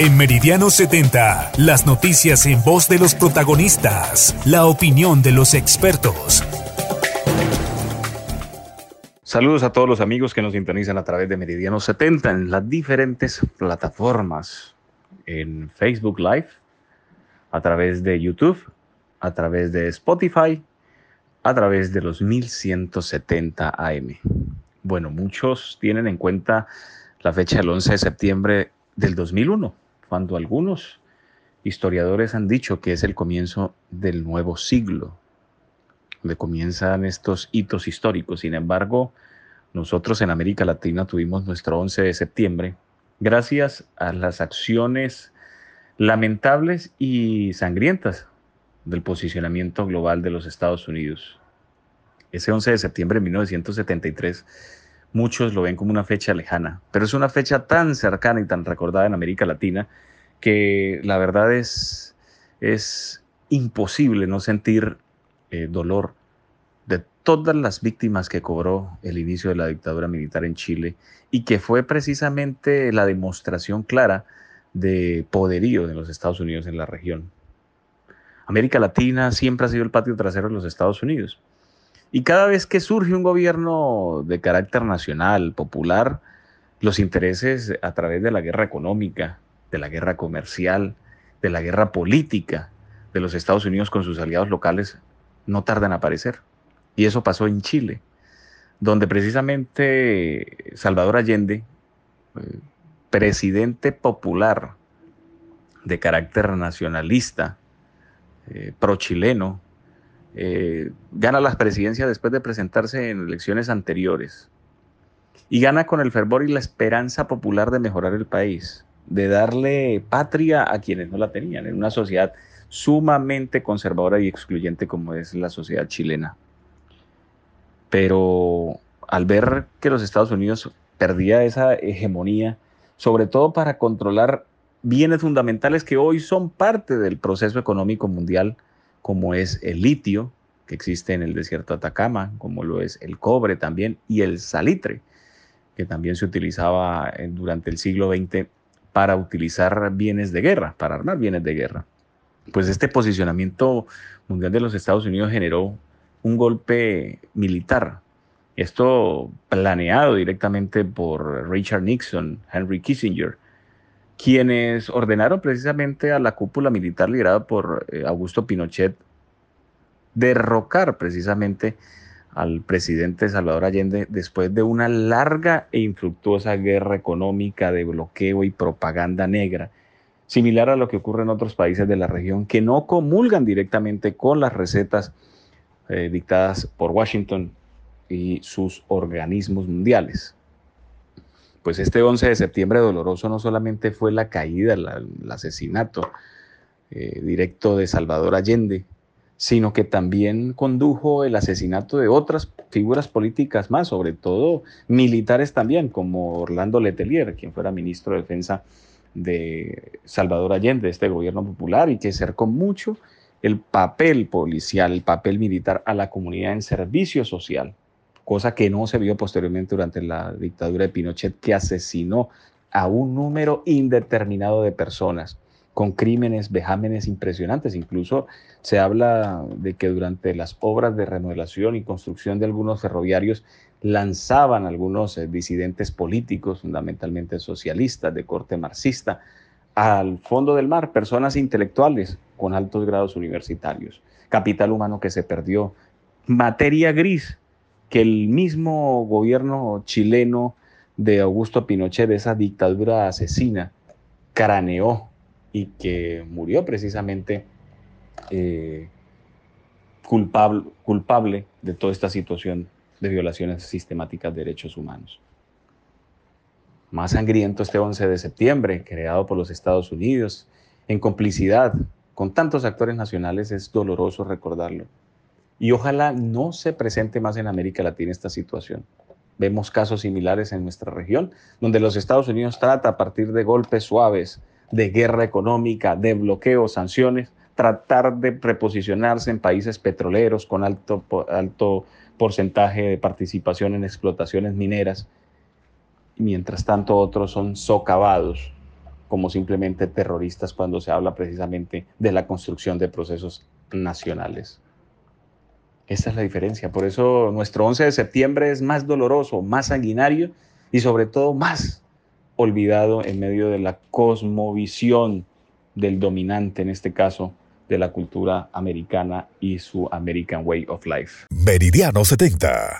En Meridiano 70, las noticias en voz de los protagonistas, la opinión de los expertos. Saludos a todos los amigos que nos sintonizan a través de Meridiano 70 en las diferentes plataformas, en Facebook Live, a través de YouTube, a través de Spotify, a través de los 1170 AM. Bueno, muchos tienen en cuenta la fecha del 11 de septiembre del 2001 cuando algunos historiadores han dicho que es el comienzo del nuevo siglo, donde comienzan estos hitos históricos. Sin embargo, nosotros en América Latina tuvimos nuestro 11 de septiembre gracias a las acciones lamentables y sangrientas del posicionamiento global de los Estados Unidos. Ese 11 de septiembre de 1973 muchos lo ven como una fecha lejana, pero es una fecha tan cercana y tan recordada en América Latina que la verdad es, es imposible no sentir eh, dolor de todas las víctimas que cobró el inicio de la dictadura militar en Chile y que fue precisamente la demostración clara de poderío de los Estados Unidos en la región. América Latina siempre ha sido el patio trasero de los Estados Unidos. Y cada vez que surge un gobierno de carácter nacional, popular, los intereses a través de la guerra económica, de la guerra comercial, de la guerra política de los Estados Unidos con sus aliados locales no tardan en aparecer. Y eso pasó en Chile, donde precisamente Salvador Allende, eh, presidente popular de carácter nacionalista, eh, pro-chileno, eh, gana las presidencias después de presentarse en elecciones anteriores y gana con el fervor y la esperanza popular de mejorar el país, de darle patria a quienes no la tenían, en una sociedad sumamente conservadora y excluyente como es la sociedad chilena. Pero al ver que los Estados Unidos perdía esa hegemonía, sobre todo para controlar bienes fundamentales que hoy son parte del proceso económico mundial, como es el litio, que existe en el desierto de Atacama, como lo es el cobre también, y el salitre, que también se utilizaba durante el siglo XX para utilizar bienes de guerra, para armar bienes de guerra. Pues este posicionamiento mundial de los Estados Unidos generó un golpe militar. Esto planeado directamente por Richard Nixon, Henry Kissinger, quienes ordenaron precisamente a la cúpula militar liderada por eh, Augusto Pinochet derrocar precisamente al presidente Salvador Allende después de una larga e infructuosa guerra económica de bloqueo y propaganda negra, similar a lo que ocurre en otros países de la región que no comulgan directamente con las recetas eh, dictadas por Washington y sus organismos mundiales pues este 11 de septiembre doloroso no solamente fue la caída, el asesinato eh, directo de Salvador Allende, sino que también condujo el asesinato de otras figuras políticas más, sobre todo militares también, como Orlando Letelier, quien fuera ministro de Defensa de Salvador Allende, este gobierno popular, y que cercó mucho el papel policial, el papel militar a la comunidad en servicio social cosa que no se vio posteriormente durante la dictadura de Pinochet, que asesinó a un número indeterminado de personas con crímenes, vejámenes impresionantes. Incluso se habla de que durante las obras de remodelación y construcción de algunos ferroviarios lanzaban algunos eh, disidentes políticos, fundamentalmente socialistas, de corte marxista, al fondo del mar, personas intelectuales con altos grados universitarios, capital humano que se perdió, materia gris que el mismo gobierno chileno de Augusto Pinochet, de esa dictadura asesina, craneó y que murió precisamente eh, culpable, culpable de toda esta situación de violaciones sistemáticas de derechos humanos. Más sangriento este 11 de septiembre, creado por los Estados Unidos, en complicidad con tantos actores nacionales, es doloroso recordarlo. Y ojalá no se presente más en América Latina esta situación. Vemos casos similares en nuestra región, donde los Estados Unidos trata a partir de golpes suaves, de guerra económica, de bloqueos, sanciones, tratar de reposicionarse en países petroleros con alto, alto porcentaje de participación en explotaciones mineras, mientras tanto otros son socavados como simplemente terroristas cuando se habla precisamente de la construcción de procesos nacionales. Esa es la diferencia. Por eso nuestro 11 de septiembre es más doloroso, más sanguinario y sobre todo más olvidado en medio de la cosmovisión del dominante, en este caso, de la cultura americana y su American Way of Life. Meridiano 70.